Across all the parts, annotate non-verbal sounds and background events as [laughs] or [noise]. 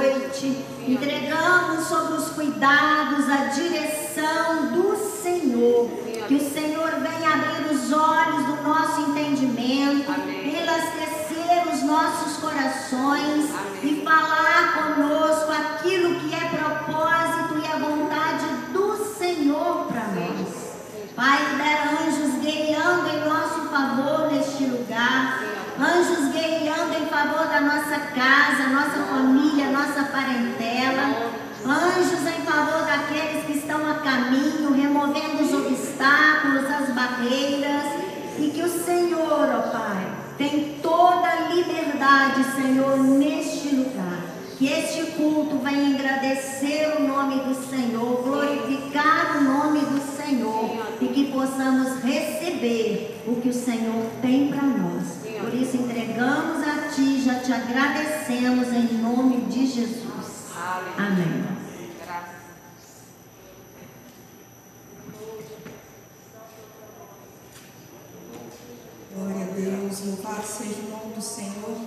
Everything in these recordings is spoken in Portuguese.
noite. Entregamos sobre os cuidados, a direção do Senhor. Que o Senhor venha abrir os olhos do nosso entendimento, elastecer os nossos corações e falar conosco aquilo que é propósito e a vontade do Senhor para nós. Pai, libera anjos guiando em nosso favor neste lugar. Anjos guiando em favor da nossa casa, nossa parentela. Anjos em favor daqueles que estão a caminho, removendo os obstáculos, as barreiras. E que o Senhor, ó Pai, tem toda a liberdade, Senhor, neste lugar. Que este culto venha agradecer o nome do Senhor, glorificar o nome do Senhor e que possamos receber o que o Senhor tem para nós. Por isso entregamos a Ti, já te agradecemos em nome de Jesus. Amém. Glória a Deus, louvado seja o nome do Senhor.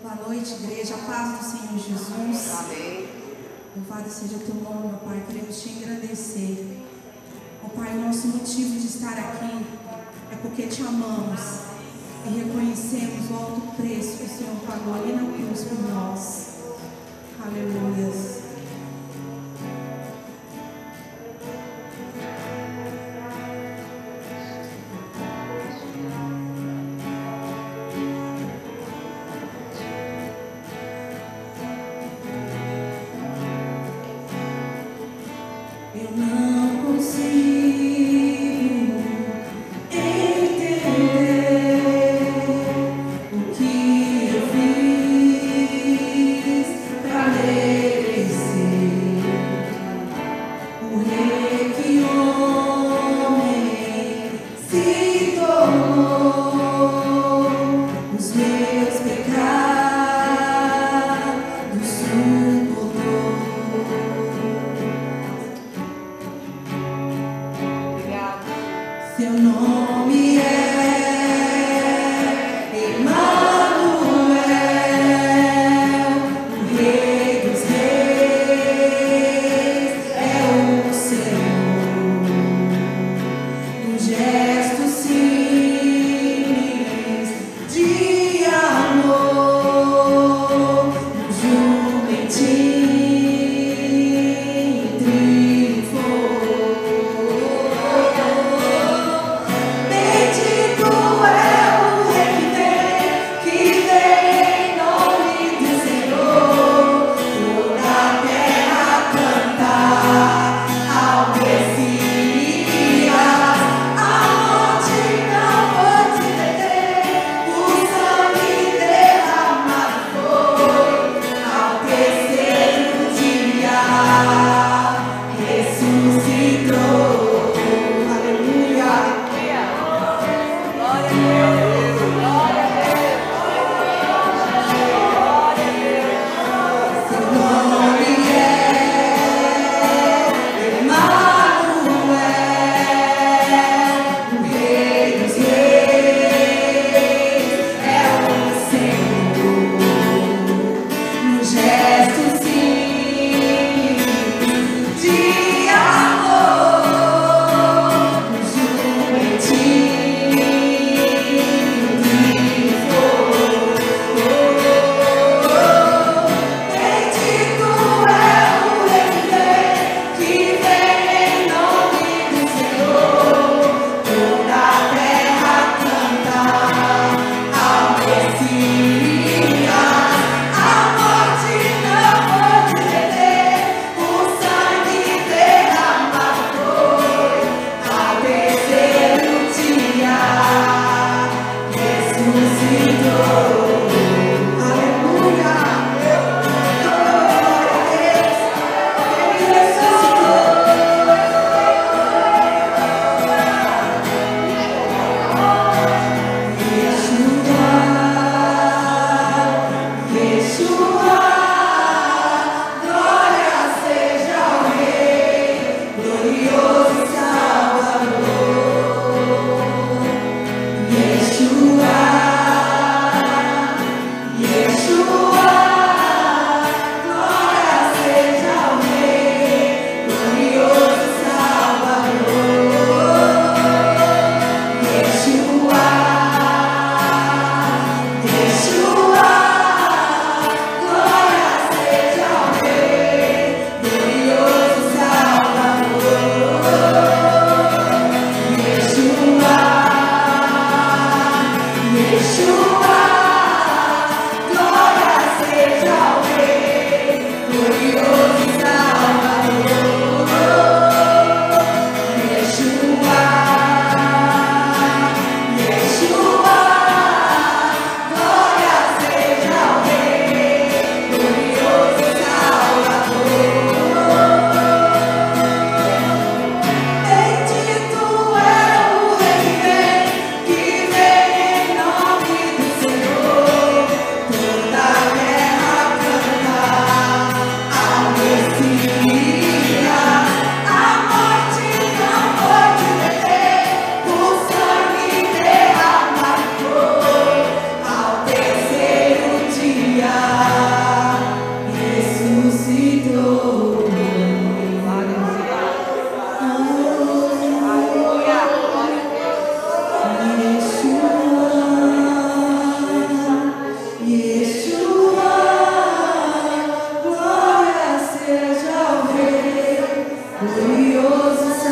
Boa noite, igreja, a paz do Senhor Jesus. Amém. Louvado seja teu nome, meu Pai, queremos te agradecer. Ó Pai, o nosso motivo de estar aqui é porque te amamos e reconhecemos o alto preço que o Senhor pagou ali na cruz por nós. Aleluia. maravilhoso.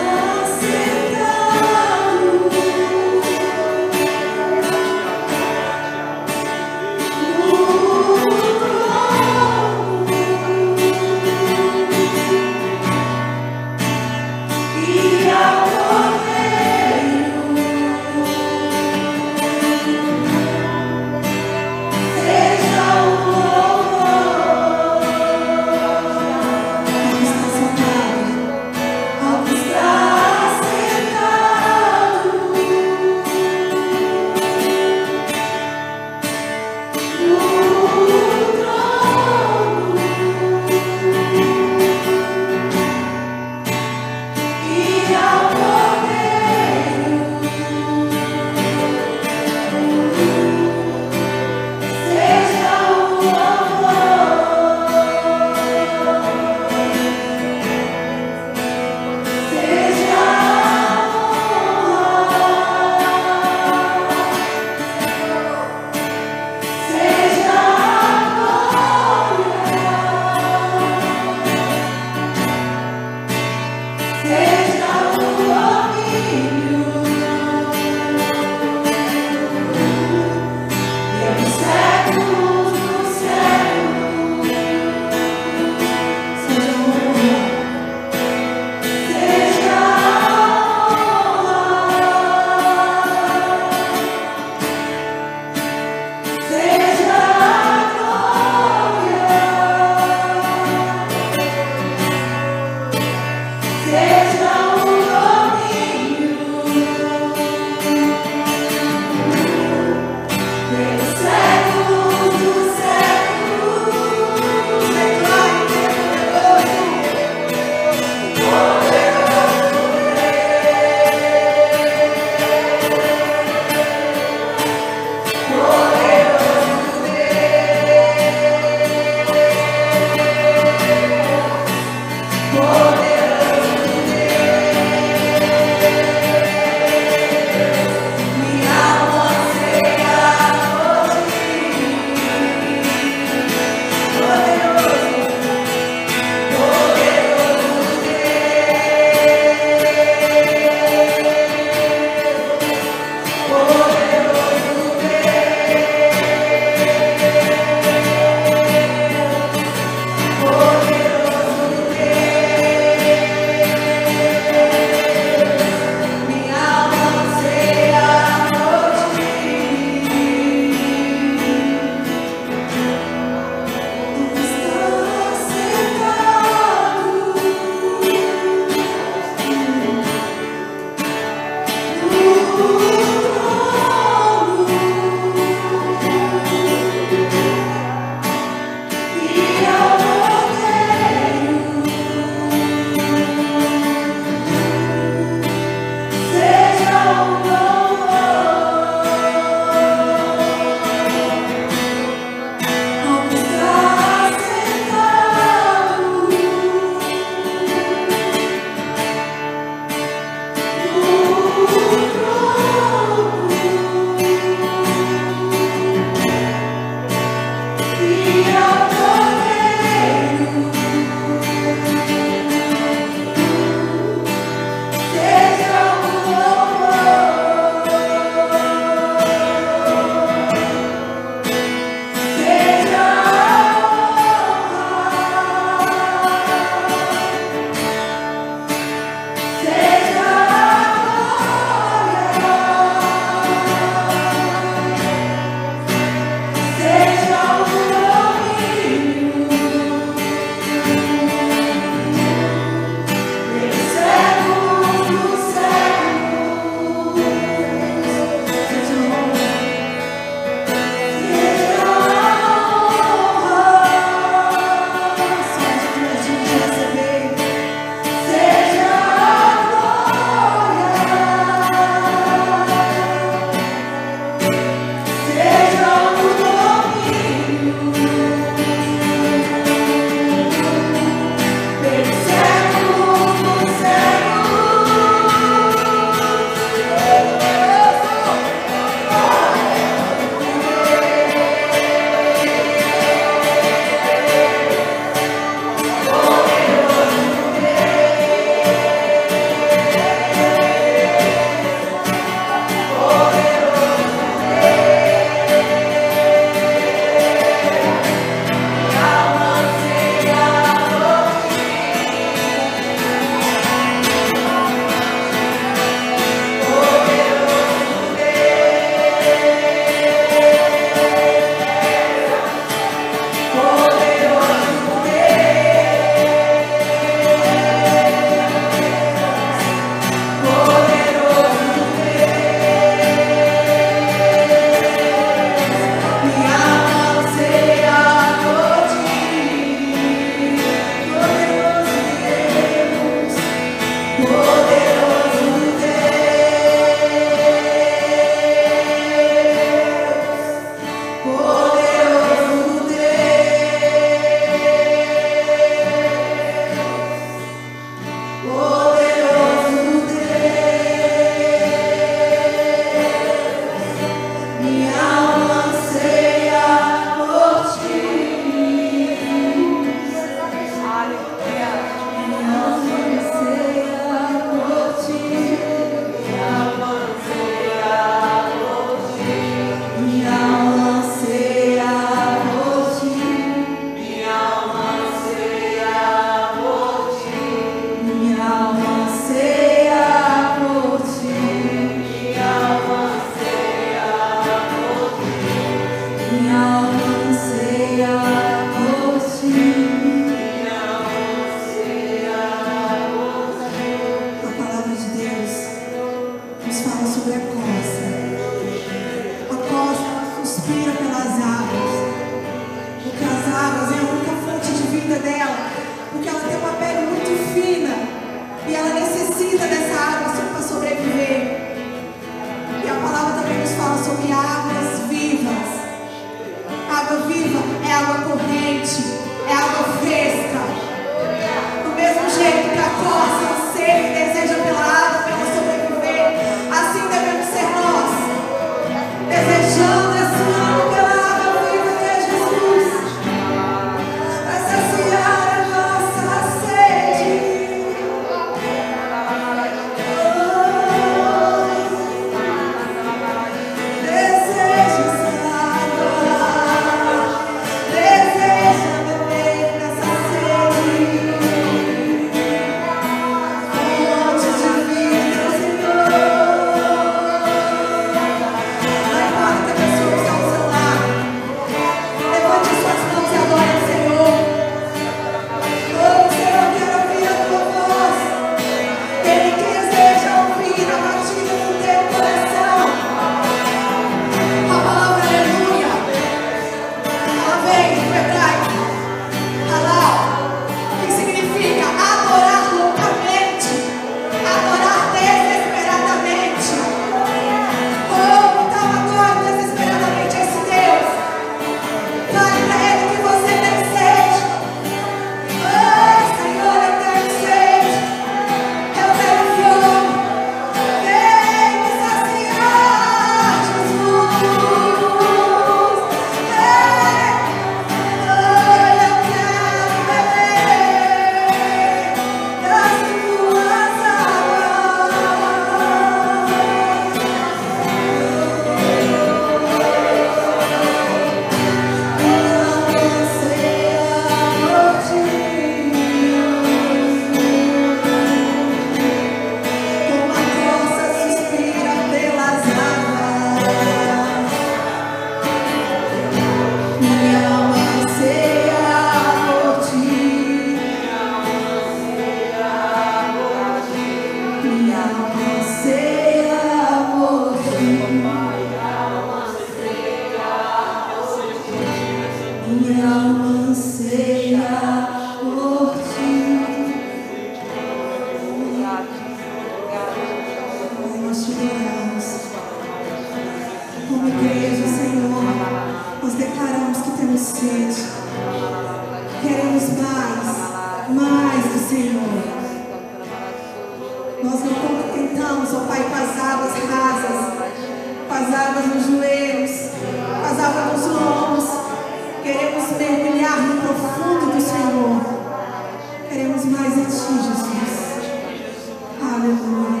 Aleluia.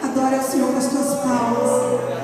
Adora o Senhor com as tuas palmas.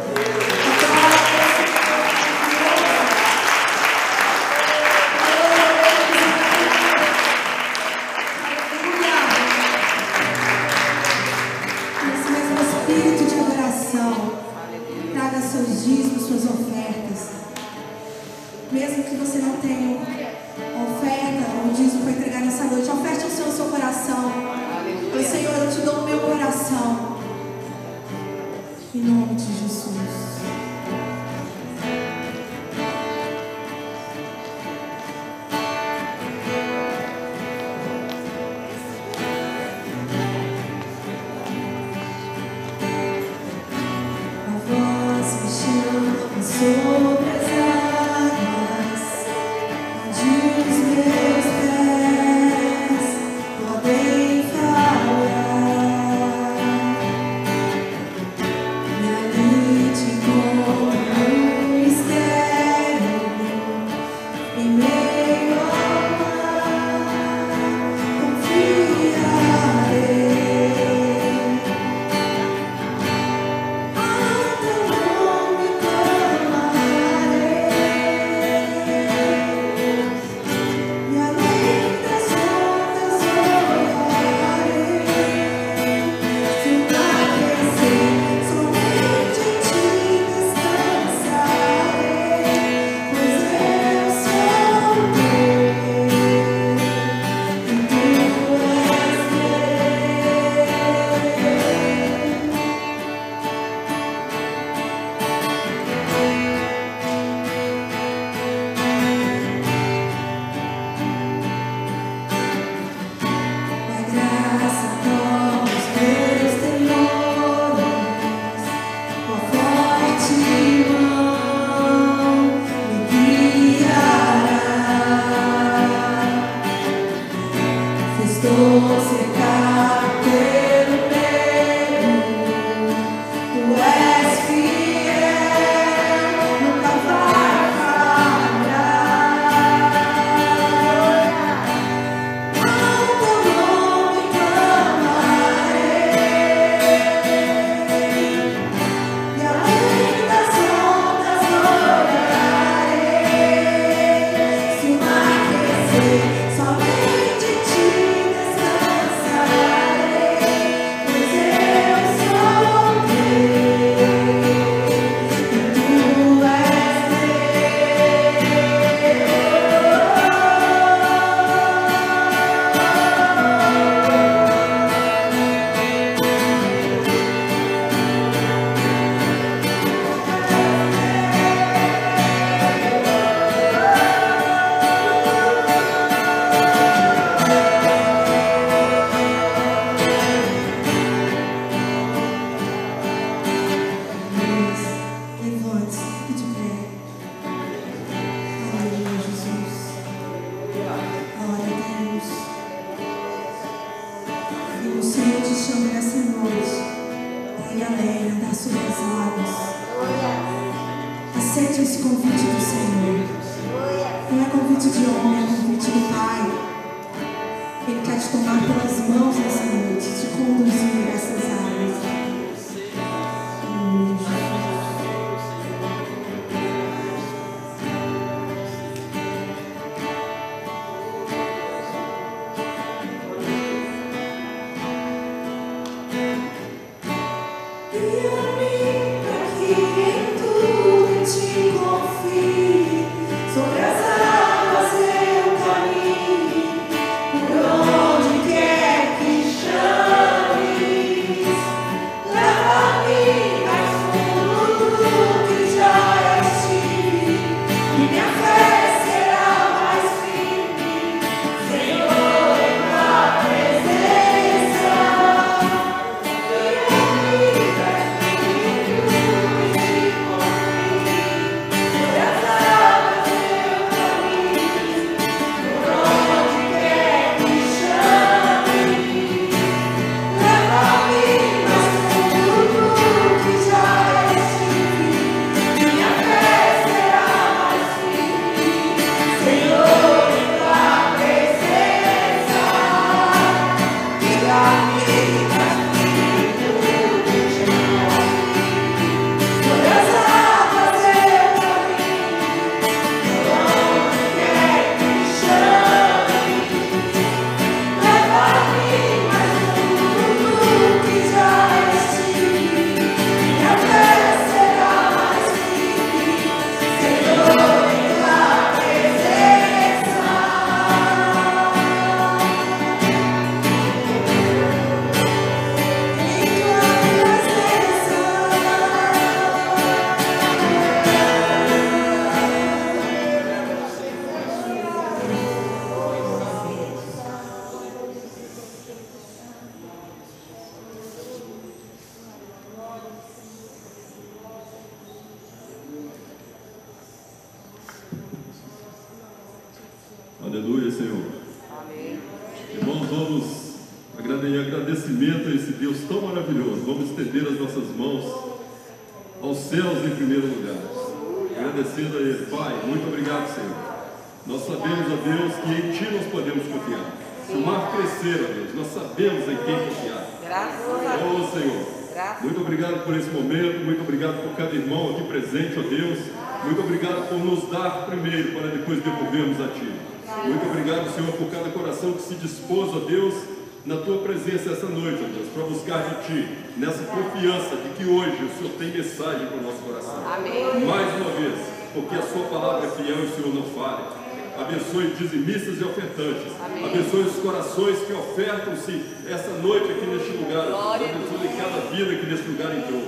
Ofertantes. Amém. Abençoe os corações que ofertam-se essa noite aqui neste lugar. Glória Abençoe cada vida que neste lugar entrou.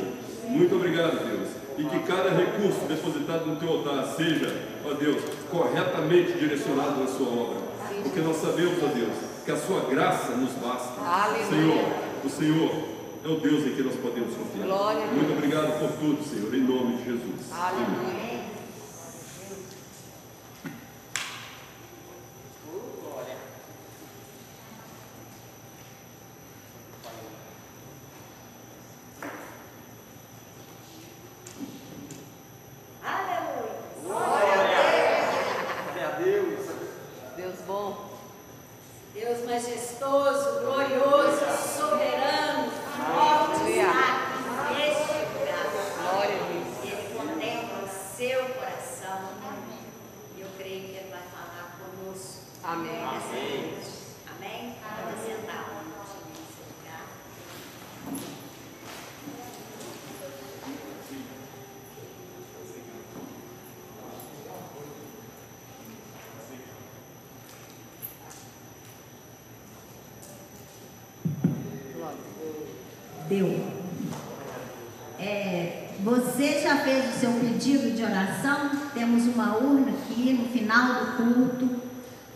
Muito obrigado, Deus. E que cada recurso depositado no teu altar seja, ó Deus, corretamente direcionado na sua obra. Porque nós sabemos, ó Deus, que a sua graça nos basta. Aleluia. Senhor, o Senhor é o Deus em que nós podemos confiar. Muito obrigado por tudo, Senhor, em nome de Jesus. Aleluia. Amém. Já fez o seu pedido de oração? Temos uma urna aqui no final do culto.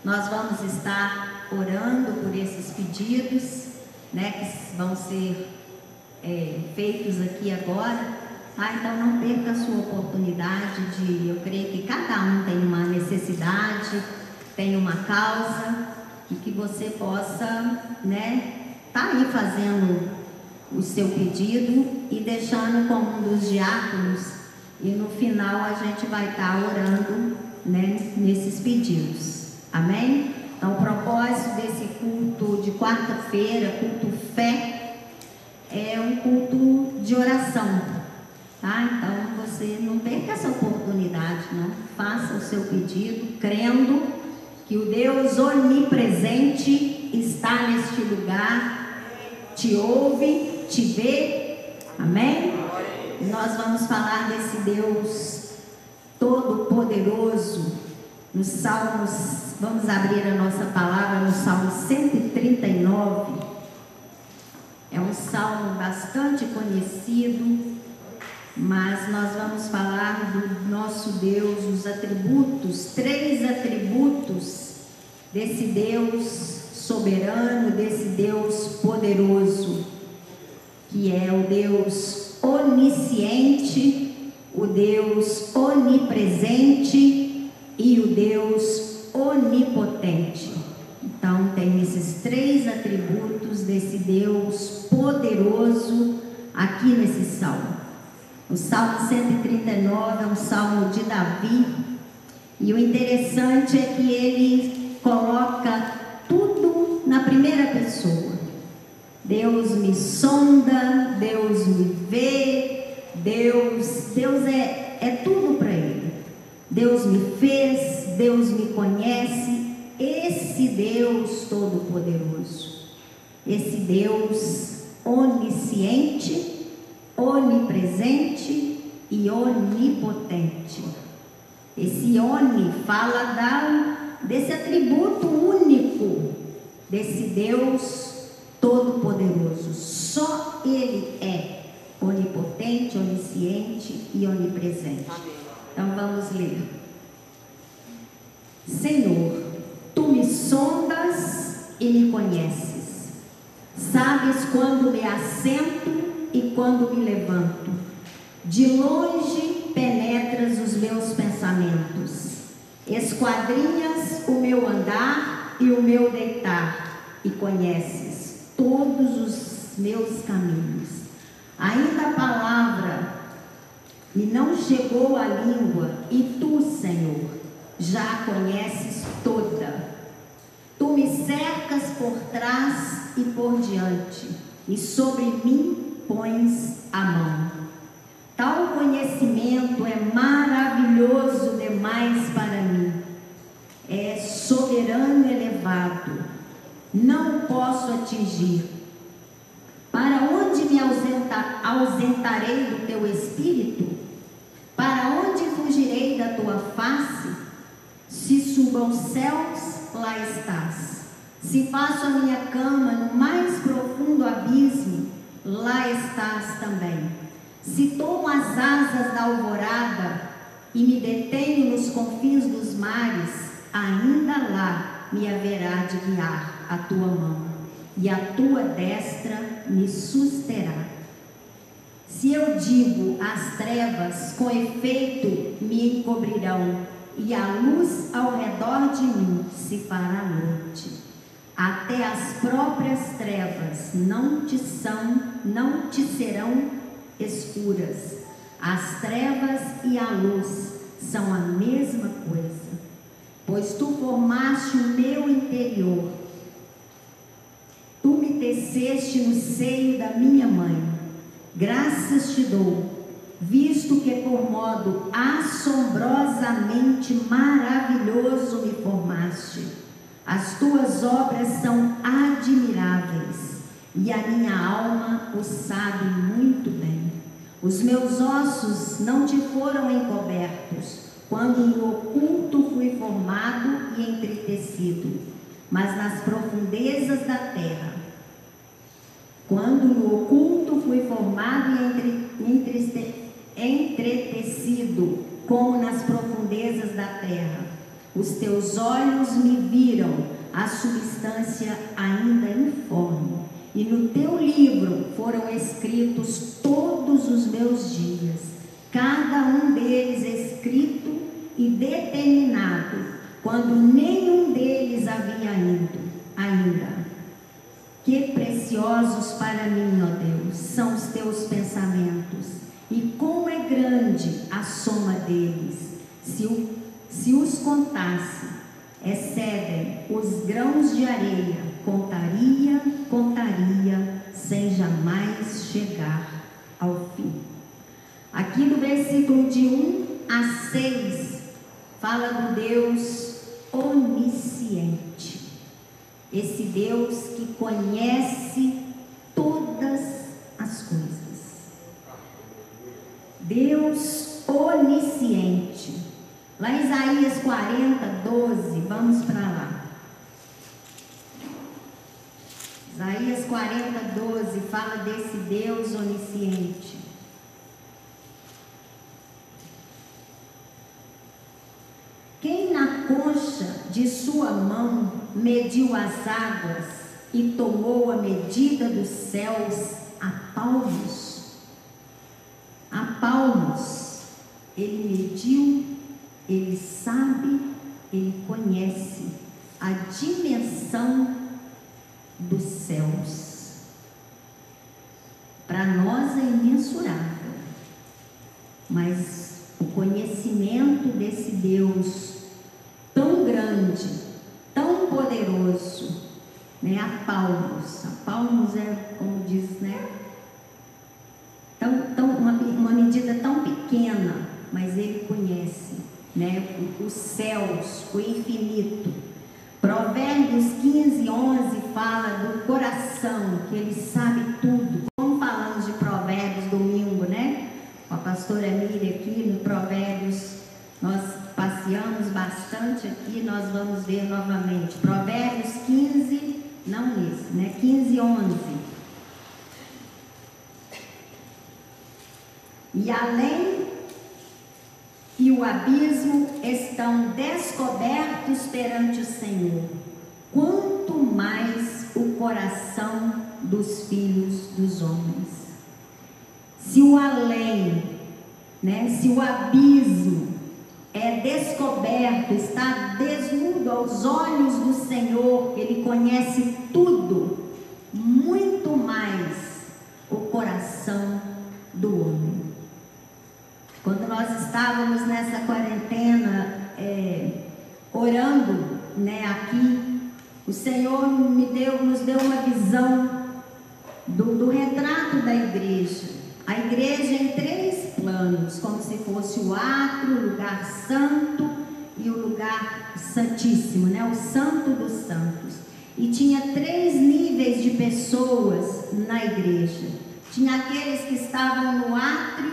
Nós vamos estar orando por esses pedidos, né, que vão ser é, feitos aqui agora. Ah, então não perca a sua oportunidade de, eu creio que cada um tem uma necessidade, tem uma causa, e que você possa, né, tá aí fazendo o seu pedido e deixando com um dos diáconos e no final a gente vai estar tá orando né, nesses pedidos. Amém? Então o propósito desse culto de quarta-feira, culto fé, é um culto de oração. Tá? Então você não perca essa oportunidade, não. Faça o seu pedido, crendo que o Deus onipresente está neste lugar, te ouve te vê. Amém? Nós vamos falar desse Deus todo-poderoso nos Salmos. Vamos abrir a nossa palavra no Salmo 139. É um salmo bastante conhecido, mas nós vamos falar do nosso Deus, os atributos, três atributos desse Deus soberano, desse Deus poderoso que é o Deus onisciente, o Deus onipresente e o Deus onipotente. Então, tem esses três atributos desse Deus poderoso aqui nesse salmo. O Salmo 139 é um salmo de Davi, e o interessante é que ele coloca tudo na primeira pessoa. Deus me sonda, Deus me vê, Deus, Deus é, é tudo para Ele. Deus me fez, Deus me conhece, esse Deus Todo-Poderoso, esse Deus onisciente, onipresente e onipotente. Esse oni fala da, desse atributo único desse Deus Todo-Poderoso. Só Ele é onipotente, onisciente e onipresente. Então vamos ler. Senhor, tu me sondas e me conheces. Sabes quando me assento e quando me levanto. De longe penetras os meus pensamentos. Esquadrinhas o meu andar e o meu deitar e conheces todos os meus caminhos. Ainda a palavra me não chegou à língua, e tu, Senhor, já a conheces toda. Tu me cercas por trás e por diante, e sobre mim pões a mão. Tal conhecimento é maravilhoso demais para mim. É soberano elevado. Não posso atingir. Para onde me ausenta, ausentarei do teu espírito? Para onde fugirei da tua face? Se subo aos céus, lá estás. Se faço a minha cama no mais profundo abismo, lá estás também. Se tomo as asas da alvorada e me detenho nos confins dos mares, ainda lá me haverá de guiar a tua mão, e a tua destra me susterá. Se eu digo as trevas, com efeito me encobrirão, e a luz ao redor de mim se fará noite. Até as próprias trevas não te são, não te serão escuras. As trevas e a luz são a mesma coisa. Pois tu formaste o meu interior. Tu me teceste no seio da minha mãe. Graças te dou, visto que por modo assombrosamente maravilhoso me formaste. As tuas obras são admiráveis e a minha alma o sabe muito bem. Os meus ossos não te foram encobertos, quando no oculto fui formado e entretecido, mas nas profundezas da terra quando no oculto fui formado e entre, entretecido, como nas profundezas da terra. Os teus olhos me viram a substância ainda informe, e no teu livro foram escritos todos os meus dias, cada um deles escrito e determinado, quando nenhum deles havia ido ainda. Preciosos para mim, ó Deus, são os teus pensamentos, e como é grande a soma deles. Se, o, se os contasse, excedem os grãos de areia, contaria, contaria, sem jamais chegar ao fim. Aqui no versículo de 1 a 6, fala do Deus onisciente esse Deus que conhece todas as coisas. Deus onisciente. Lá em Isaías 40, 12, vamos para lá. Isaías 40, 12 fala desse Deus onisciente. Quem na concha de sua mão mediu as águas e tomou a medida dos céus a palmos? A palmos. Ele mediu, ele sabe, ele conhece a dimensão dos céus. Para nós é imensurável, mas o conhecimento desse Deus tão grande, poderoso, né? A palmos. A palmos é, como diz, né? Tão, tão, uma, uma medida tão pequena, mas ele conhece, né? Os céus, o infinito. Provérbios 15, 11 fala do coração, que ele sabe tudo. Como falamos de Provérbios domingo, né? Com a pastora Miriam aqui no Provérbios, nós passeamos bastante aqui, nós vamos ver novamente. Provérbios 15, não esse, né? 15, 11. E além e o abismo estão descobertos perante o Senhor, quanto mais o coração dos filhos dos homens. Se o além, né, se o abismo é descoberto, está desnudo aos olhos do Senhor, Ele conhece tudo, muito mais o coração do homem. Quando nós estávamos nessa quarentena, é, orando né, aqui, o Senhor me deu, nos deu uma visão do, do retrato da igreja. A igreja em três como se fosse o átrio, o lugar santo e o lugar santíssimo, né? o santo dos santos. E tinha três níveis de pessoas na igreja. Tinha aqueles que estavam no átrio,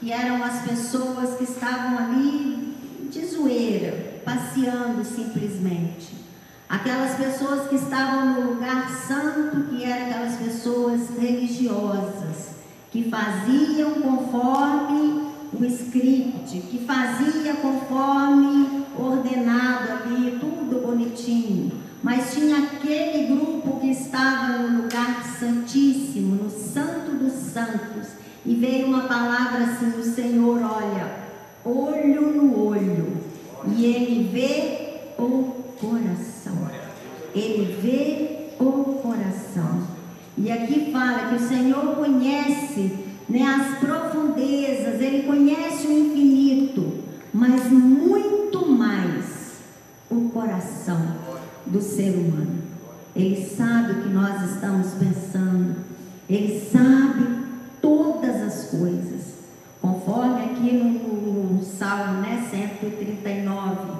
que eram as pessoas que estavam ali de zoeira, passeando simplesmente. Aquelas pessoas que estavam no lugar santo, que eram aquelas pessoas religiosas, que faziam conforme o script, que fazia conforme ordenado ali, tudo bonitinho. Mas tinha aquele grupo que estava no lugar santíssimo, no santo dos santos, e veio uma palavra assim do Senhor, olha, olho no olho, e ele vê o coração. Ele vê o coração. E aqui fala que o Senhor conhece né, as profundezas, Ele conhece o infinito, mas muito mais o coração do ser humano. Ele sabe o que nós estamos pensando, Ele sabe todas as coisas, conforme aqui no, no, Salmo né, 139.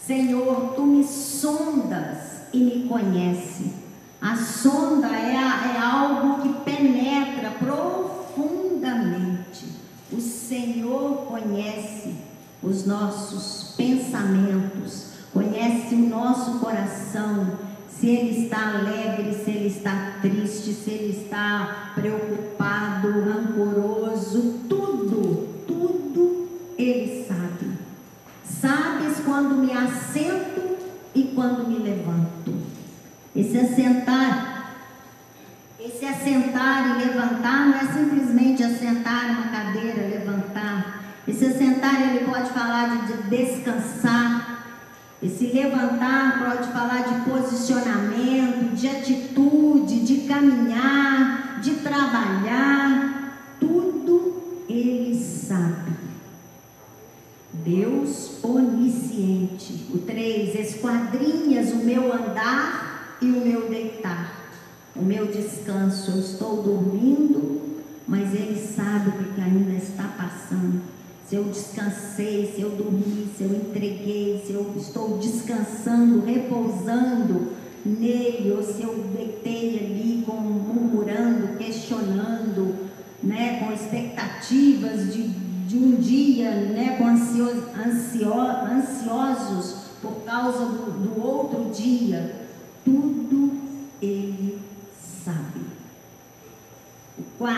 Senhor, tu me sondas e me conhece. A sonda é, é algo que penetra profundamente. O Senhor conhece os nossos pensamentos, conhece o nosso coração, se ele está alegre, se ele está triste, se ele está preocupado, rancoroso, tudo, tudo ele sabe. Sabes quando me assento e quando me levanto. Esse assentar, esse assentar e levantar não é simplesmente assentar uma cadeira, levantar. Esse assentar ele pode falar de descansar. Esse levantar pode falar de posicionamento, de atitude, de caminhar, de trabalhar. Tudo ele sabe. Deus onisciente. O 3, esquadrinhas o meu andar e o meu deitar, o meu descanso. Eu estou dormindo, mas Ele sabe o que ainda está passando. Se eu descansei, se eu dormi, se eu entreguei, se eu estou descansando, repousando nele, ou se eu deitei ali com, murmurando, questionando, né, com expectativas de de um dia, né, com ansioso, ansio, ansiosos por causa do, do outro dia, tudo ele sabe. O 4.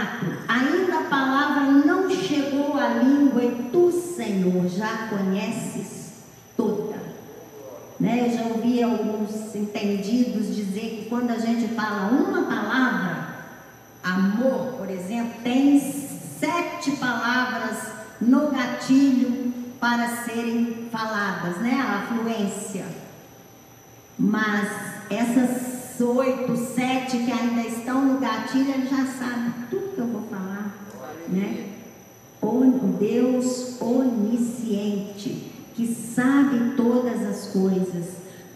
Ainda a palavra não chegou à língua e tu, Senhor, já conheces toda. Né? Eu já ouvi alguns entendidos dizer que quando a gente fala uma palavra, amor, por exemplo, tem sete palavras no gatilho para serem faladas, né? A fluência. Mas essas oito, sete que ainda estão no gatilho, ele já sabe tudo que eu vou falar, né? Deus onisciente, que sabe todas as coisas.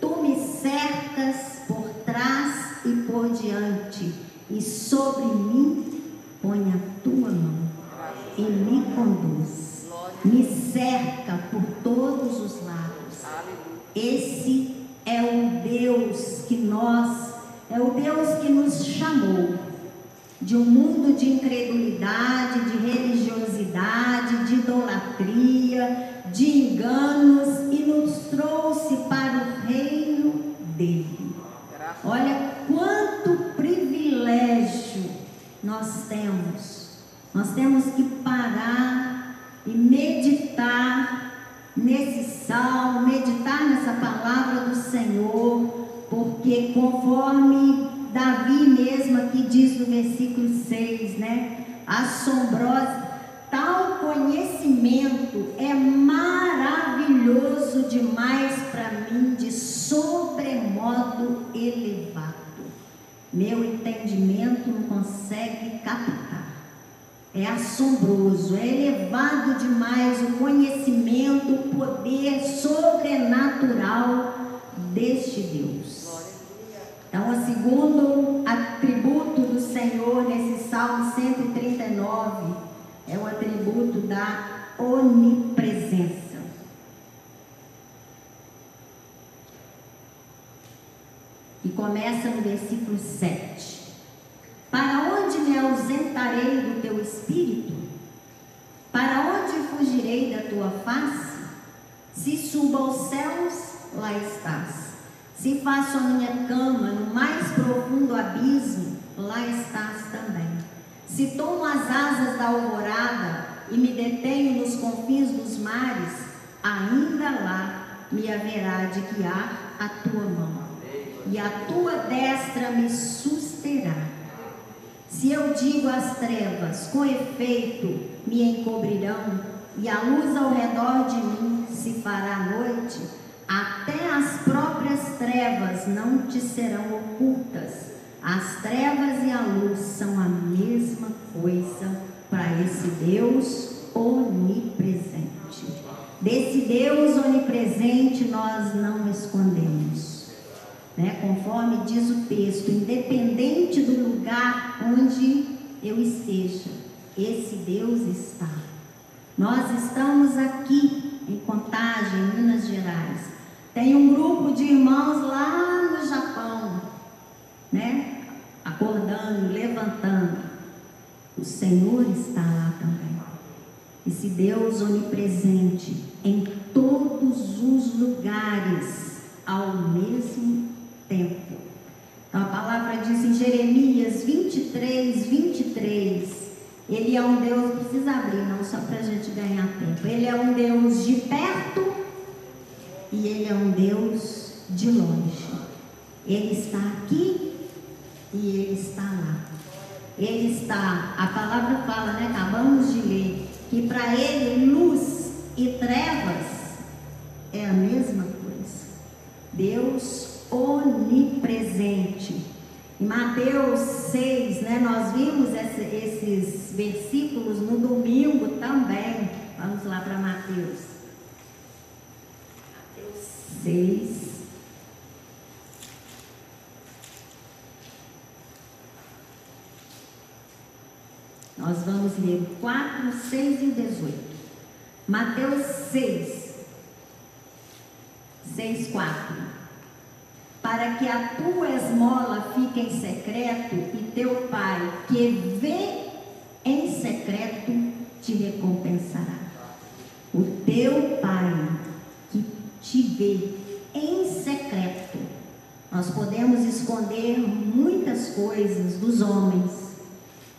Tu me cercas por trás e por diante, e sobre mim põe a tua mão e me conduz, me cerca por todos os lados. Esse é o Deus que nós, é o Deus que nos chamou de um mundo de incredulidade, de religiosidade, de idolatria, de enganos versículo 6, né? Assombrosa, tal conhecimento é maravilhoso demais para mim, de sobremodo elevado. Meu entendimento não consegue captar. É assombroso, é elevado demais o conhecimento, o poder sobrenatural deste Deus. Então, o segundo atributo Senhor nesse Salmo 139 é o atributo da onipresença. E começa no versículo 7. Para onde me ausentarei do teu espírito? Para onde fugirei da tua face? Se subo aos céus, lá estás. Se faço a minha cama no mais profundo abismo, lá estás também. Se tomo as asas da alvorada e me detenho nos confins dos mares, ainda lá me haverá de guiar a tua mão, e a tua destra me susterá. Se eu digo às trevas, com efeito me encobrirão, e a luz ao redor de mim se fará noite, até as próprias trevas não te serão ocultas. As trevas e a luz são a mesma coisa para esse Deus onipresente. Desse Deus onipresente nós não escondemos né? conforme diz o texto, independente do lugar onde eu esteja, esse Deus está. Nós estamos aqui em Contagem, Minas Gerais. Tem um grupo de irmãos lá no Japão, né? Acordando, levantando. O Senhor está lá também. Esse Deus onipresente em todos os lugares ao mesmo tempo. Então a palavra diz em Jeremias 23, 23. Ele é um Deus, precisa abrir não, só para a gente ganhar tempo. Ele é um Deus de perto e ele é um Deus de longe. Ele está aqui e ele está lá. Ele está, a palavra fala, né? Acabamos de ler, que para ele luz e trevas é a mesma coisa. Deus onipresente. Em Mateus 6, né, nós vimos esse, esses versículos no domingo também. Vamos lá para Mateus. Mateus 6. Nós vamos ler o 4, 6 e o 18. Mateus 6, 6, 4 para que a tua esmola fique em secreto e teu pai, que vê em secreto, te recompensará. O teu pai, que te vê em secreto, nós podemos esconder muitas coisas dos homens,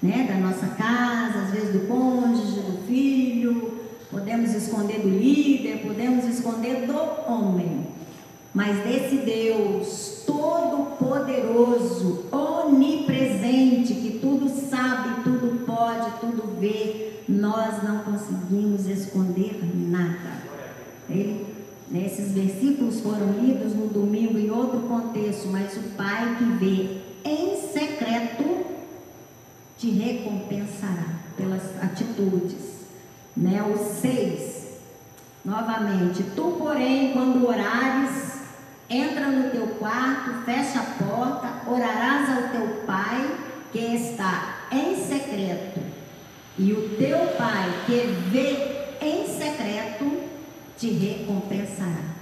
né? Da nossa casa, às vezes do cônjuge, do filho, podemos esconder do líder, podemos esconder do homem. Mas desse Deus todo-poderoso, onipresente, que tudo sabe, tudo pode, tudo vê, nós não conseguimos esconder nada. Ele, esses versículos foram lidos no domingo em outro contexto, mas o Pai que vê em te recompensará pelas atitudes. Né? O 6, novamente, tu porém, quando orares, Entra no teu quarto, fecha a porta, orarás ao teu pai que está em secreto, e o teu pai que vê em secreto te recompensará.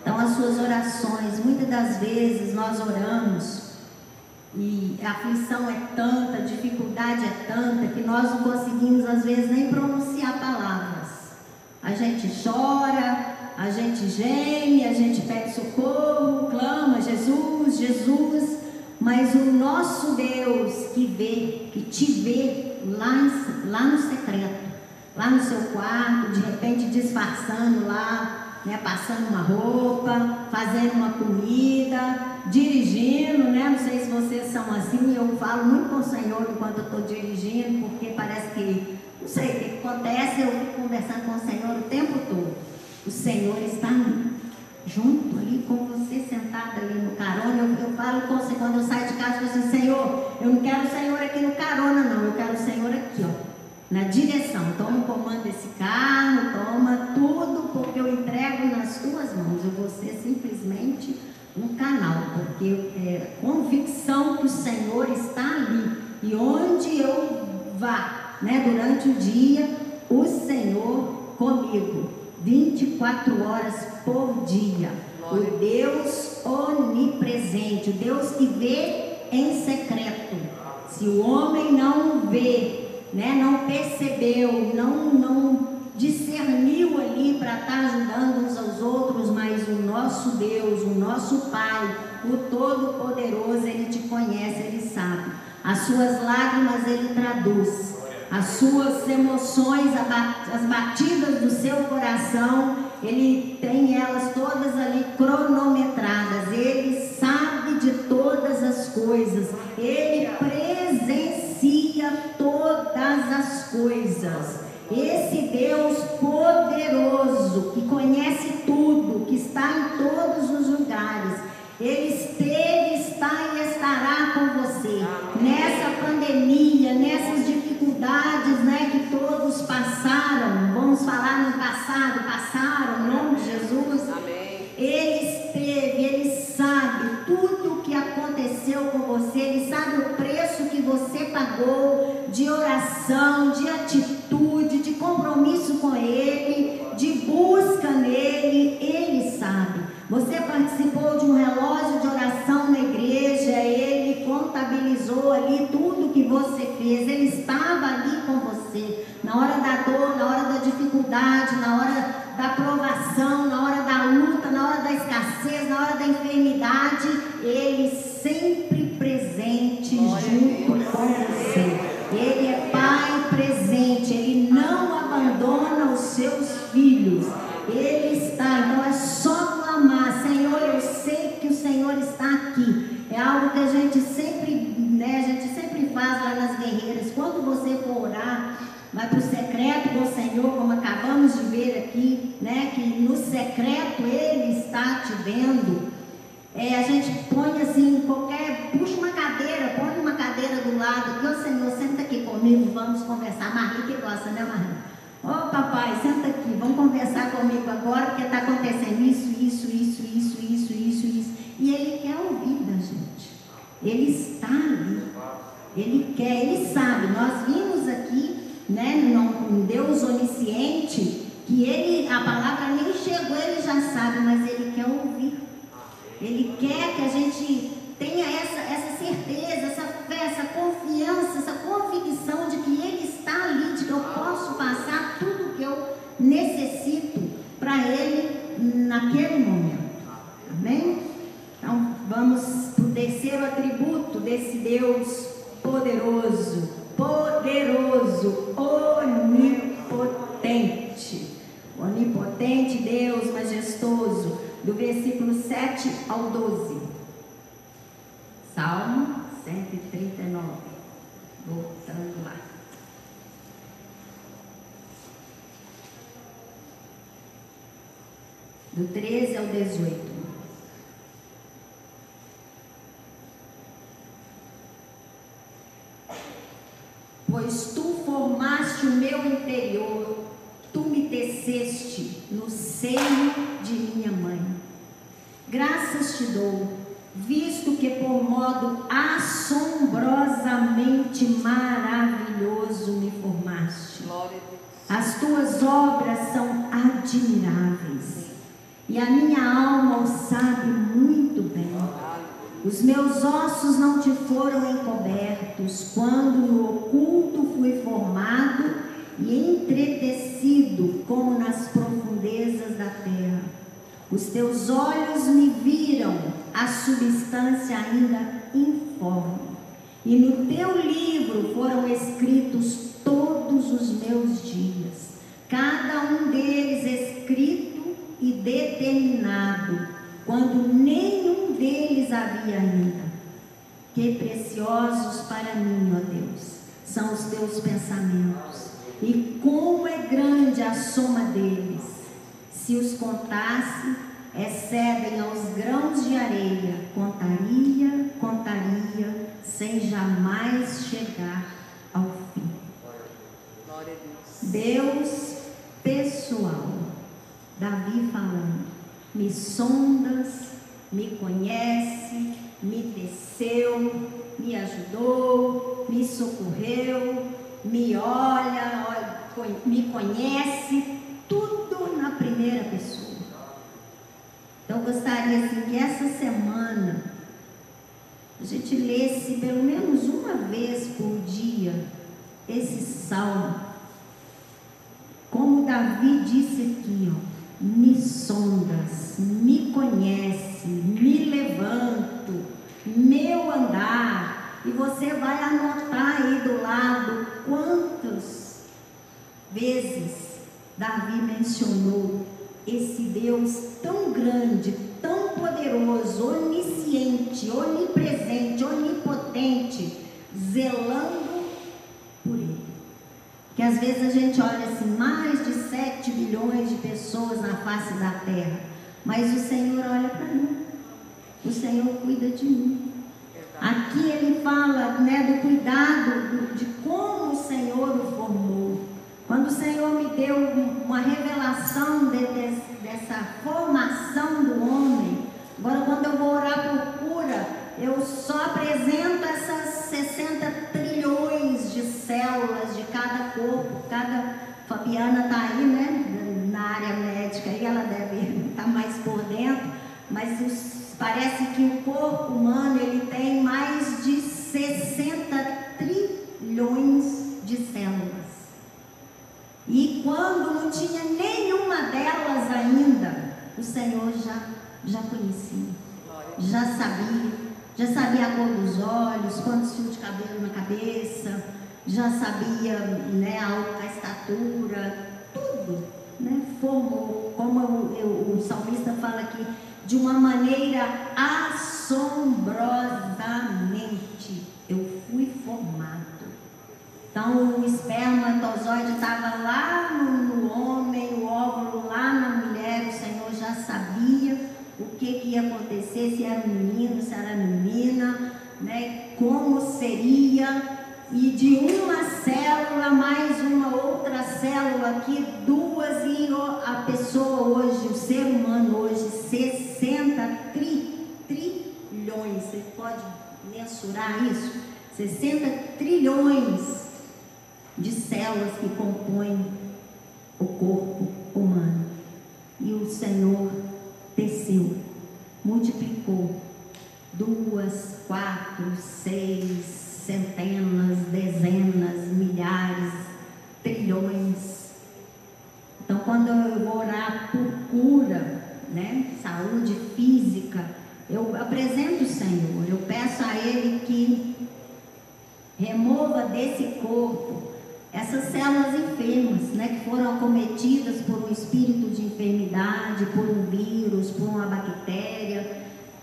Então, as suas orações, muitas das vezes nós oramos e a aflição é tanta, a dificuldade é tanta que nós não conseguimos às vezes nem pronunciar palavras. A gente chora, a gente geme, a gente pede socorro, clama Jesus, Jesus, mas o nosso Deus que vê, que te vê lá, lá no secreto, lá no seu quarto, de repente disfarçando lá, né, passando uma roupa, fazendo uma comida, dirigindo, né? Não sei se vocês são assim, eu falo muito com o Senhor enquanto eu estou dirigindo, porque parece que, não sei o que acontece, eu fico conversando com o Senhor o tempo todo. O Senhor está junto ali com você, sentado ali no carona. Eu, eu falo com você quando eu saio de casa, eu falo assim, Senhor, eu não quero o Senhor aqui no carona, não. Eu quero o Senhor aqui, ó na direção. Toma o comando desse carro, toma tudo, porque eu entrego nas tuas mãos. Eu vou ser simplesmente um canal, porque é convicção que o Senhor está ali. E onde eu vá, né, durante o dia, o Senhor comigo. 24 horas por dia. O Deus onipresente, o Deus que vê em secreto. Se o homem não vê, né, não percebeu, não, não discerniu ali para estar tá ajudando uns aos outros, mas o nosso Deus, o nosso Pai, o Todo-Poderoso, Ele te conhece, Ele sabe. As suas lágrimas Ele traduz, as suas emoções, as batidas do seu coração, Ele tem elas todas ali cronometradas, Ele sabe de todas as coisas, Ele presencia todas as coisas. Esse Deus poderoso, que conhece tudo, que está em todos os lugares, Ele esteve, está e estará com você. Nessa pandemia, nessas dificuldades né, que todos passaram, vamos falar no passado, passaram, em nome de Jesus. Amém. Ele esteve, Ele sabe tudo o que aconteceu com você, Ele sabe o preço que você pagou de oração, de atitude, de compromisso com Ele, de busca nele, Ele sabe. Você participou de um relógio de oração na igreja, Ele contabilizou ali tudo que você fez, Ele estava ali com você, na hora da dor, na hora da dificuldade, na hora da provação, na hora da luta, na hora da escassez, na hora da enfermidade, Ele sempre presente junto com você. Ele é Pai presente, Ele não abandona os seus filhos. Ele está, então é só clamar, Senhor, eu sei que o Senhor está aqui. É algo que a gente sempre, né, a gente sempre faz lá nas guerreiras. Quando você for orar, vai para o secreto do Senhor, como acabamos de ver aqui, né, que no secreto Ele está te vendo. É, a gente põe assim, qualquer, puxa uma cadeira, põe uma cadeira do lado, que o Senhor senta aqui comigo, vamos conversar. Marli que gosta, né, Marli? Ô oh, papai, senta aqui, vamos conversar comigo agora, porque está acontecendo isso, isso, isso, isso, isso, isso, isso. E ele quer ouvir da gente. Ele está ali. Ele quer, ele sabe. Nós vimos aqui, né, um Deus onisciente, que ele, a palavra nem chegou, ele já sabe, mas ele quer ouvir. Ele quer que a gente tenha essa, essa certeza, essa fé, essa confiança, essa convicção de que Ele está ali, de que eu posso passar tudo o que eu necessito para Ele naquele momento. Amém? Então, vamos para o terceiro atributo desse Deus poderoso, poderoso, onipotente. Onipotente Deus majestoso do versículo 7 ao 12. Salmo 139. Voltando lá. Do 13 ao 18. Pois tu formaste o meu interior tu me teceste no seio de minha mãe. Graças te dou, visto que por modo assombrosamente maravilhoso me formaste. As tuas obras são admiráveis, e a minha alma o sabe muito bem. Os meus ossos não te foram encobertos, quando no oculto fui formado e entretecido como nas profundezas da terra. Os teus olhos me viram a substância ainda informe, e no teu livro foram escritos todos os meus dias, cada um deles escrito e determinado, quando nenhum deles havia ainda. Que preciosos para mim, ó Deus, são os teus pensamentos e como é grande a soma deles. Se Se os contasse, excedem aos grãos de areia. Contaria, contaria, sem jamais chegar ao fim. Deus pessoal. Davi falando: Me sondas, me conhece, me teceu, me ajudou, me socorreu, me olha, me conhece, tudo na primeira pessoa. Então, gostaria assim, que essa semana a gente lesse pelo menos uma vez por dia esse salmo. Como Davi disse aqui, ó, me sondas, me conhece, me levanto, meu andar, e você vai anotar aí do lado quantas vezes Davi mencionou esse Deus tão grande, tão poderoso, onisciente, onipresente, onipotente, zelando. Que às vezes a gente olha assim, mais de 7 bilhões de pessoas na face da terra, mas o Senhor olha para mim, o Senhor cuida de mim. Aqui ele fala né, do cuidado, de como o Senhor o formou. Quando o Senhor me deu uma revelação de, de, dessa formação do homem, agora quando eu vou orar por cura, eu só apresento essas 60 trilhões de células de cada corpo, cada Fabiana está aí, né, na área médica, e ela deve estar [laughs] tá mais por dentro, mas os, parece que o corpo humano ele tem mais de 60 trilhões de células. E quando não tinha nenhuma delas ainda, o Senhor já, já conhecia, já sabia, já sabia a cor dos olhos, quantos fios de cabelo na cabeça, já sabia né, a, a estatura, tudo, né, formou, como o, o, o salmista fala aqui, de uma maneira assombrosamente eu fui formado. Então o espermatozoide estava lá no, no, homem, o óvulo lá na mulher, o Senhor já sabia o que, que ia acontecer, se era um menino, se era menina, né? como seria. E de uma célula mais uma outra célula aqui, duas, e a pessoa hoje, o ser humano hoje, 60 tri, trilhões, você pode mensurar isso? 60 trilhões de células que compõem o corpo humano. E o Senhor desceu, multiplicou duas, quatro, seis, centenas, dezenas, milhares, trilhões. Então, quando eu vou orar por cura, né, saúde física, eu apresento o Senhor, eu peço a Ele que remova desse corpo essas células enfermas, né, que foram acometidas por um espírito de enfermidade, por um vírus, por uma bactéria,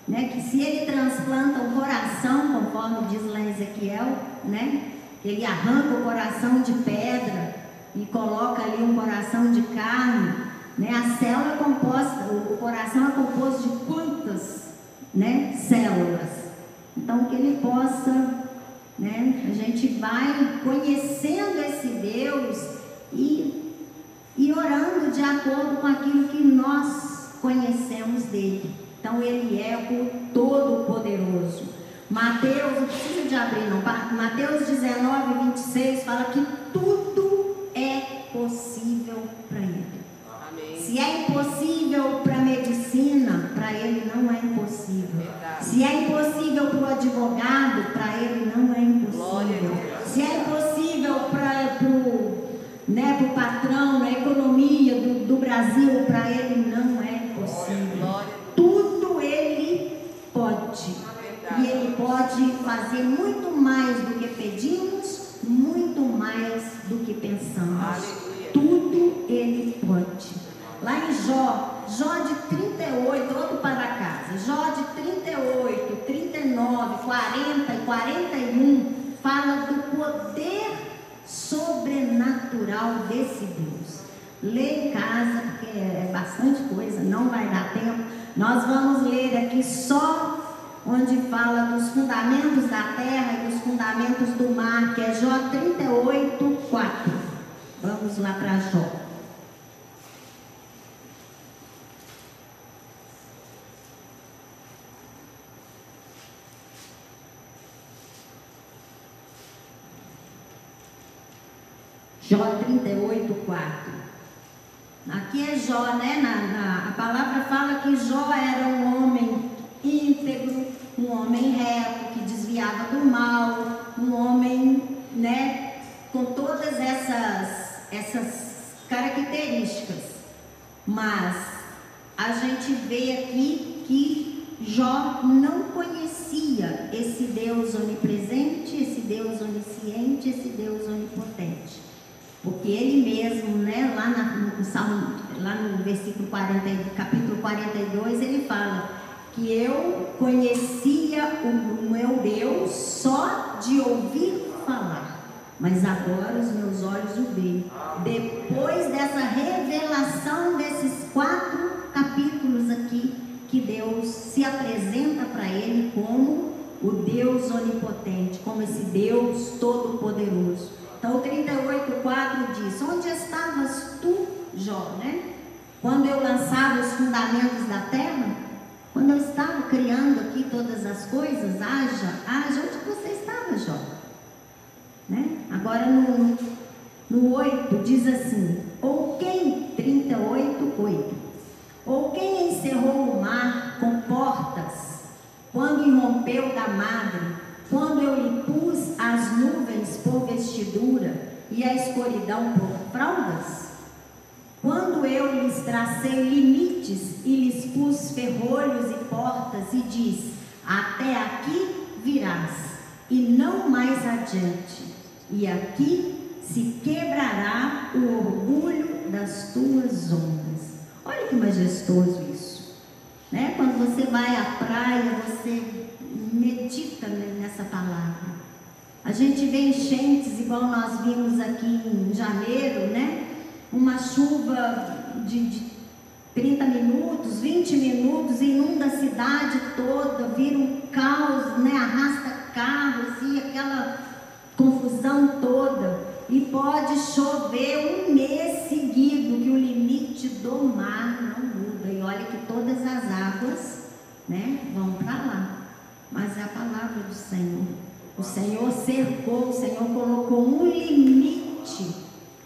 né, que se ele transplanta o coração, conforme diz lá Ezequiel, né, ele arranca o coração de pedra e coloca ali um coração de carne, né, a célula é composta, o coração é composto de quantas, né, células? Então que ele possa né? A gente vai conhecendo esse Deus e, e orando de acordo com aquilo que nós conhecemos dele. Então ele é o Todo-Poderoso. Mateus, não precisa de abrir não, Mateus 19, 26 fala que tudo é possível para ele. Amém. Se é impossível para a medicina, para ele não é impossível. Verdade. Se é impossível para o advogado, para ele não é impossível. Se é impossível para o né, pro patrão, na economia do, do Brasil, para ele não é impossível. Pode. E ele pode fazer muito mais do que pedimos, muito mais do que pensamos. Tudo ele pode. Lá em Jó, Jó de 38, outro para casa, Jó de 38, 39, 40 e 41, fala do poder sobrenatural desse Deus. Lê em casa, porque é bastante coisa, não vai dar tempo. Nós vamos ler aqui só onde fala dos fundamentos da terra e dos fundamentos do mar, que é Jó 38, 4. Vamos lá para Jó. Jó 38, 4. Aqui é Jó, né? Na, na, a palavra fala que Jó era um homem íntegro, um homem reto, que desviava do mal, um homem, né? Com todas essas, essas características. Mas a gente vê aqui que Jó não conhecia esse Deus onipresente, esse Deus onisciente, esse Deus onipotente. Porque ele mesmo, né, lá, na, no, lá no versículo 40, capítulo 42, ele fala que eu conhecia o meu Deus só de ouvir falar, mas agora os meus olhos o veem. Depois dessa revelação desses quatro capítulos aqui, que Deus se apresenta para ele como o Deus onipotente, como esse Deus todo-poderoso. Então, 38,4 diz: Onde estavas tu, Jó, né? Quando eu lançava os fundamentos da terra, quando eu estava criando aqui todas as coisas, haja, haja, onde você estava, Jó? Né? Agora no, no 8 diz assim: Ou quem, 38, 8, ou quem encerrou o mar com portas, quando irrompeu da madre, quando eu lhe pus as nuvens por vestidura e a escuridão por fraldas? Quando eu lhes tracei limites e lhes pus ferrolhos e portas e disse: Até aqui virás, e não mais adiante, e aqui se quebrará o orgulho das tuas ondas. Olha que majestoso isso. Né? Quando você vai à praia, você medita nessa palavra. A gente vê enchentes, igual nós vimos aqui em janeiro, né? Uma chuva de, de 30 minutos, 20 minutos, inunda a cidade toda, vira um caos, né? Arrasta carros e aquela confusão toda. E pode chover um mês seguido, que o limite do mar não muda. E olha que todas as águas, né, vão para lá mas é a palavra do Senhor. O Senhor cercou, o Senhor colocou um limite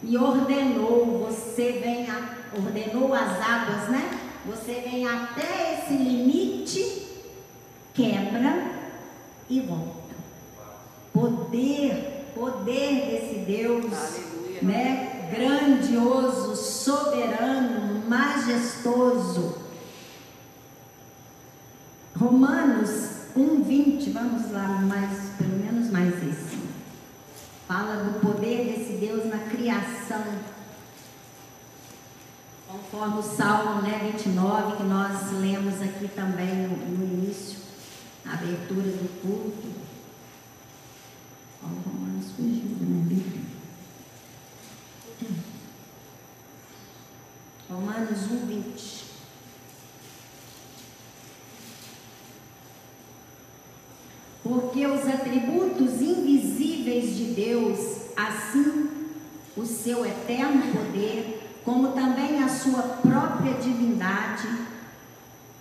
e ordenou, você venha, ordenou as águas, né? Você vem até esse limite, quebra e volta. Poder, poder desse Deus, Aleluia. né? Grandioso, soberano, majestoso. Romanos 1,20, vamos lá, mais, pelo menos mais esse. Fala do poder desse Deus na criação. Conforme o Salmo né, 29, que nós lemos aqui também no, no início, na abertura do culto. Ó, o Romanos fugiu da minha Bíblia. Romanos 1, 20. Porque os atributos invisíveis de Deus, assim o seu eterno poder, como também a sua própria divindade,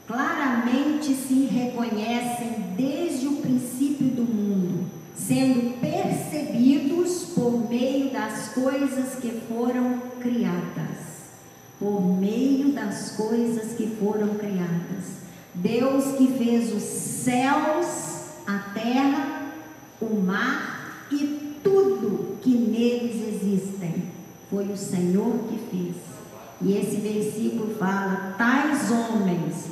claramente se reconhecem desde o princípio do mundo, sendo percebidos por meio das coisas que foram criadas. Por meio das coisas que foram criadas. Deus que fez os céus a terra, o mar e tudo que neles existem. Foi o Senhor que fez. E esse versículo fala: tais homens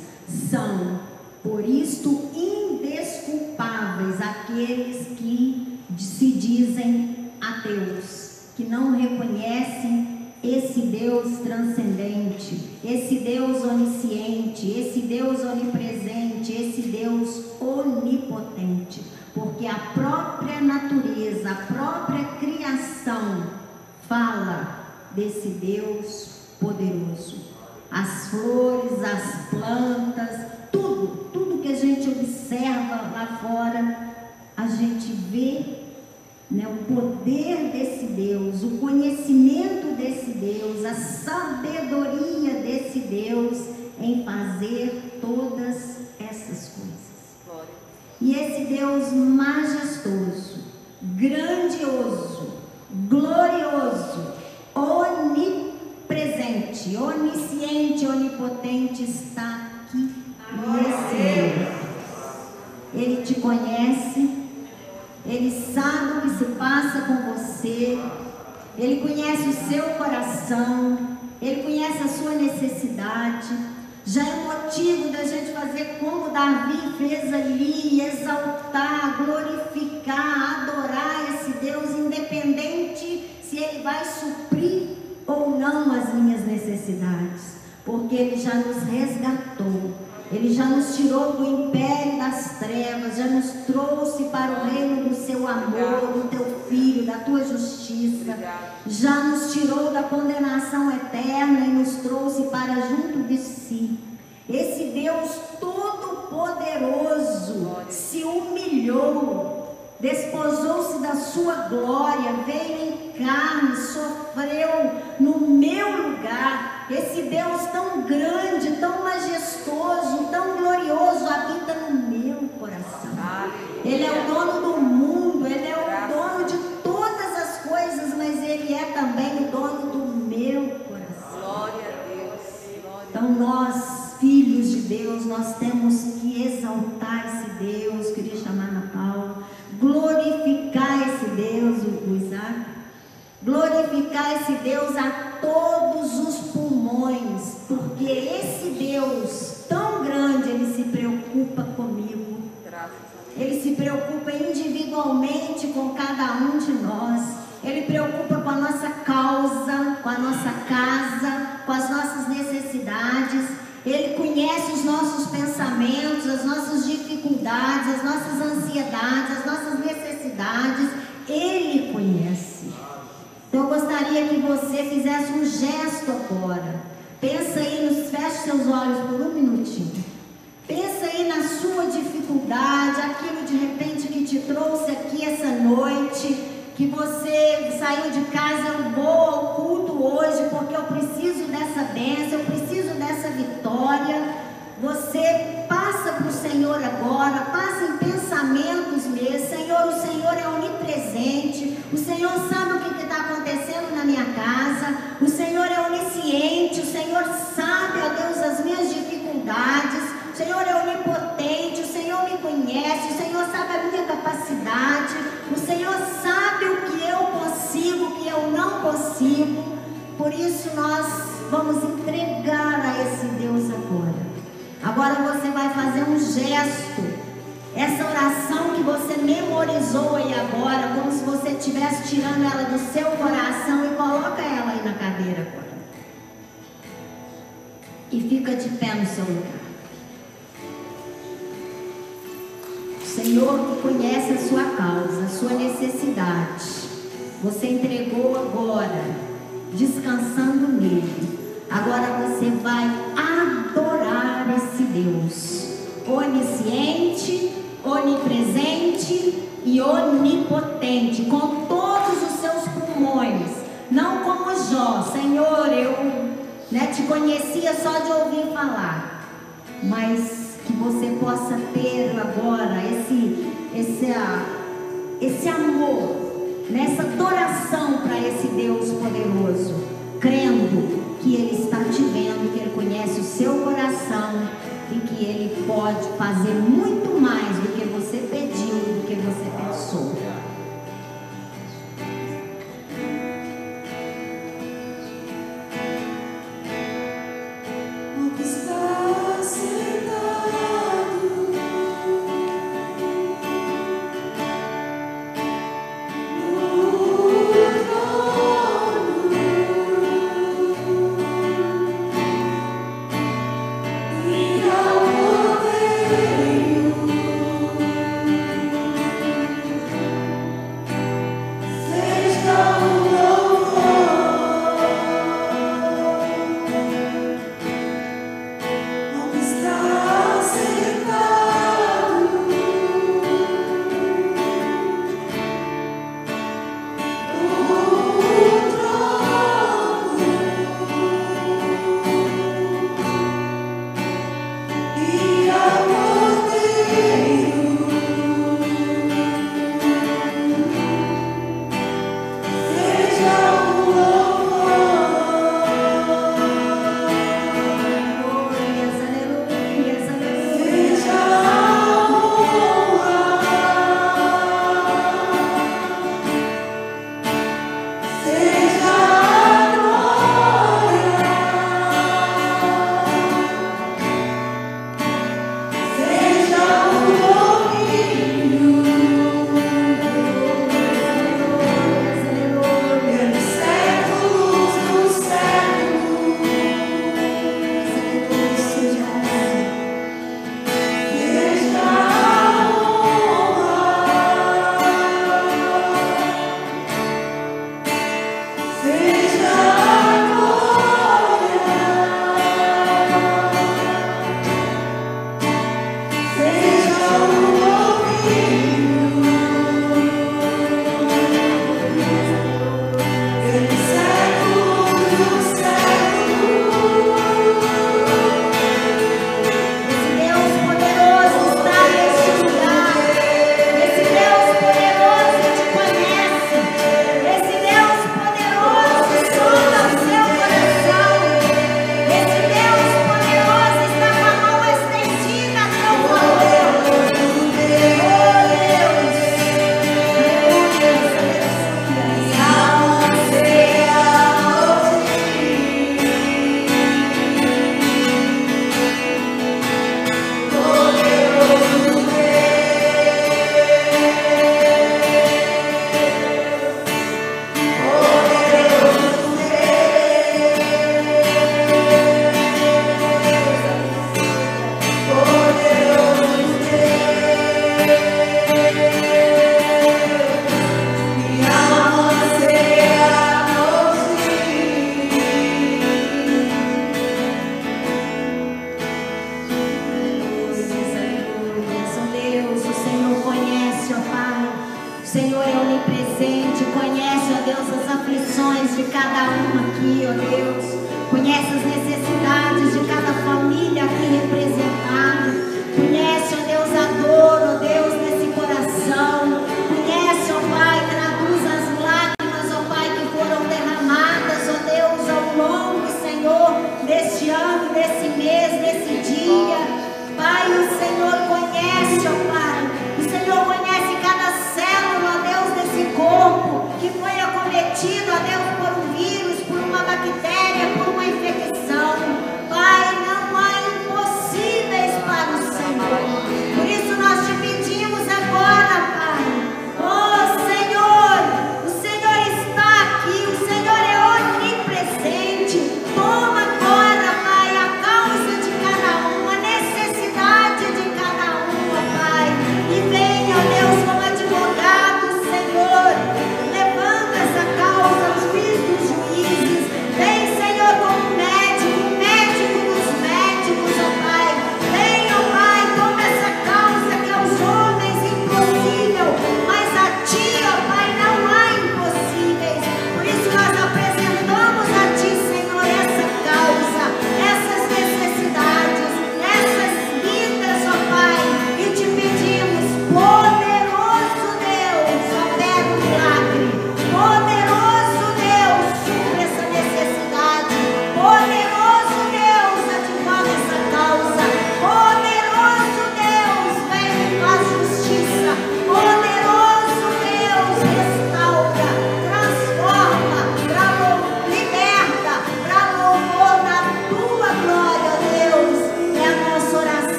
são, por isto, indesculpáveis aqueles que se dizem ateus, que não reconhecem esse Deus transcendente, esse Deus onisciente, esse Deus onipresente, esse Deus onipotente, porque a própria natureza, a própria criação fala desse Deus poderoso. As flores, as plantas, tudo, tudo que a gente observa lá fora, a gente vê né, o poder desse Deus, o conhecimento desse Deus, a sabedoria desse Deus em fazer todas essas coisas. E esse Deus majestoso, grandioso, glorioso, onipresente, onisciente, onipotente está aqui nesse Deus. Ele te conhece, ele sabe o que se passa com você, ele conhece o seu coração, ele conhece a sua necessidade. Já é motivo da gente fazer como Davi fez ali, exaltar, glorificar, adorar esse Deus, independente se ele vai suprir ou não as minhas necessidades, porque ele já nos resgatou ele já nos tirou do império das trevas, já nos trouxe para o reino do seu amor, do teu filho, da tua justiça. Já nos tirou da condenação eterna e nos trouxe para junto de si. Esse Deus todo-poderoso se humilhou, desposou-se da sua glória, veio em carne, sofreu no meu lugar esse Deus tão grande, tão majestoso, tão glorioso habita no meu coração. Ele é o dono do mundo, ele é o dono de todas as coisas, mas ele é também o dono do meu coração. Glória a Deus. Então nós, filhos de Deus, nós temos que exaltar esse Deus, queria chamar na Paula, glorificar esse Deus, o Isaac, glorificar esse Deus a todos os pulmões, porque esse Deus tão grande, ele se preocupa comigo. Ele se preocupa individualmente com cada um de nós. Ele preocupa com a nossa causa, com a nossa casa, com as nossas necessidades. Ele conhece os nossos pensamentos, as nossas dificuldades, as nossas ansiedades, as nossas necessidades. Ele conhece. Eu gostaria que você fizesse um gesto agora. Pensa aí, nos, feche seus olhos por um minutinho. Pensa aí na sua dificuldade, aquilo de repente que te trouxe aqui essa noite, que você saiu de casa, eu vou ao culto hoje porque eu preciso dessa bênção, eu preciso dessa vitória. Você passa para o Senhor agora, passa em pensamentos mesmo. Senhor, o Senhor é onipresente, o Senhor sabe o que está acontecendo na minha casa, o Senhor é onisciente, o Senhor sabe, ó Deus, as minhas dificuldades, o Senhor é onipotente, o Senhor me conhece, o Senhor sabe a minha capacidade, o Senhor sabe o que eu consigo, o que eu não consigo. Por isso nós vamos entregar a esse Deus agora. Agora você vai fazer um gesto oração que você memorizou aí agora, como se você estivesse tirando ela do seu coração e coloca ela aí na cadeira agora. E fica de pé no seu lugar. O Senhor que conhece a sua causa, a sua necessidade. Você entregou agora, descansando nele. Agora você vai adorar esse Deus onisciente, onipresente e onipotente, com todos os seus pulmões, não como Jó, Senhor, eu né, te conhecia só de ouvir falar, mas que você possa ter agora esse, esse, esse amor, nessa adoração para esse Deus poderoso, crendo que Ele está te vendo, que Ele conhece o seu coração e que Ele pode fazer muito mais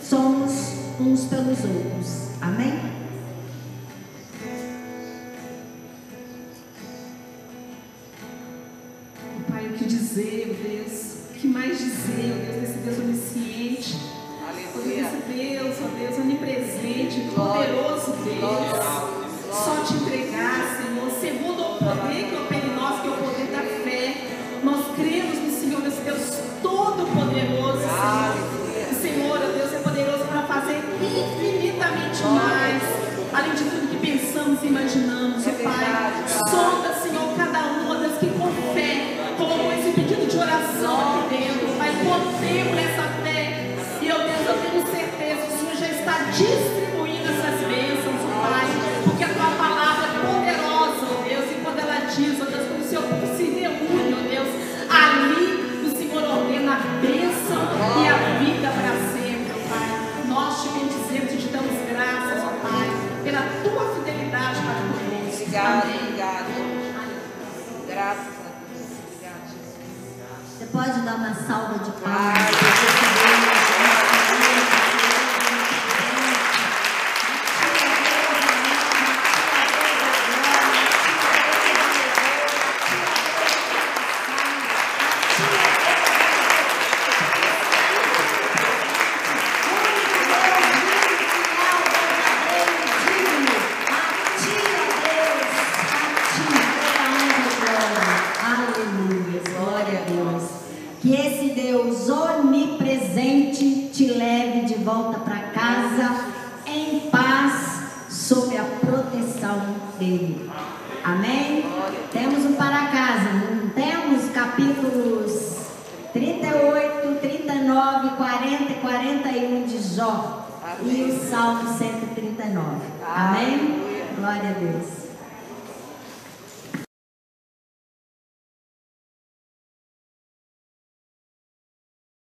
somos uns pelos outros. Amém?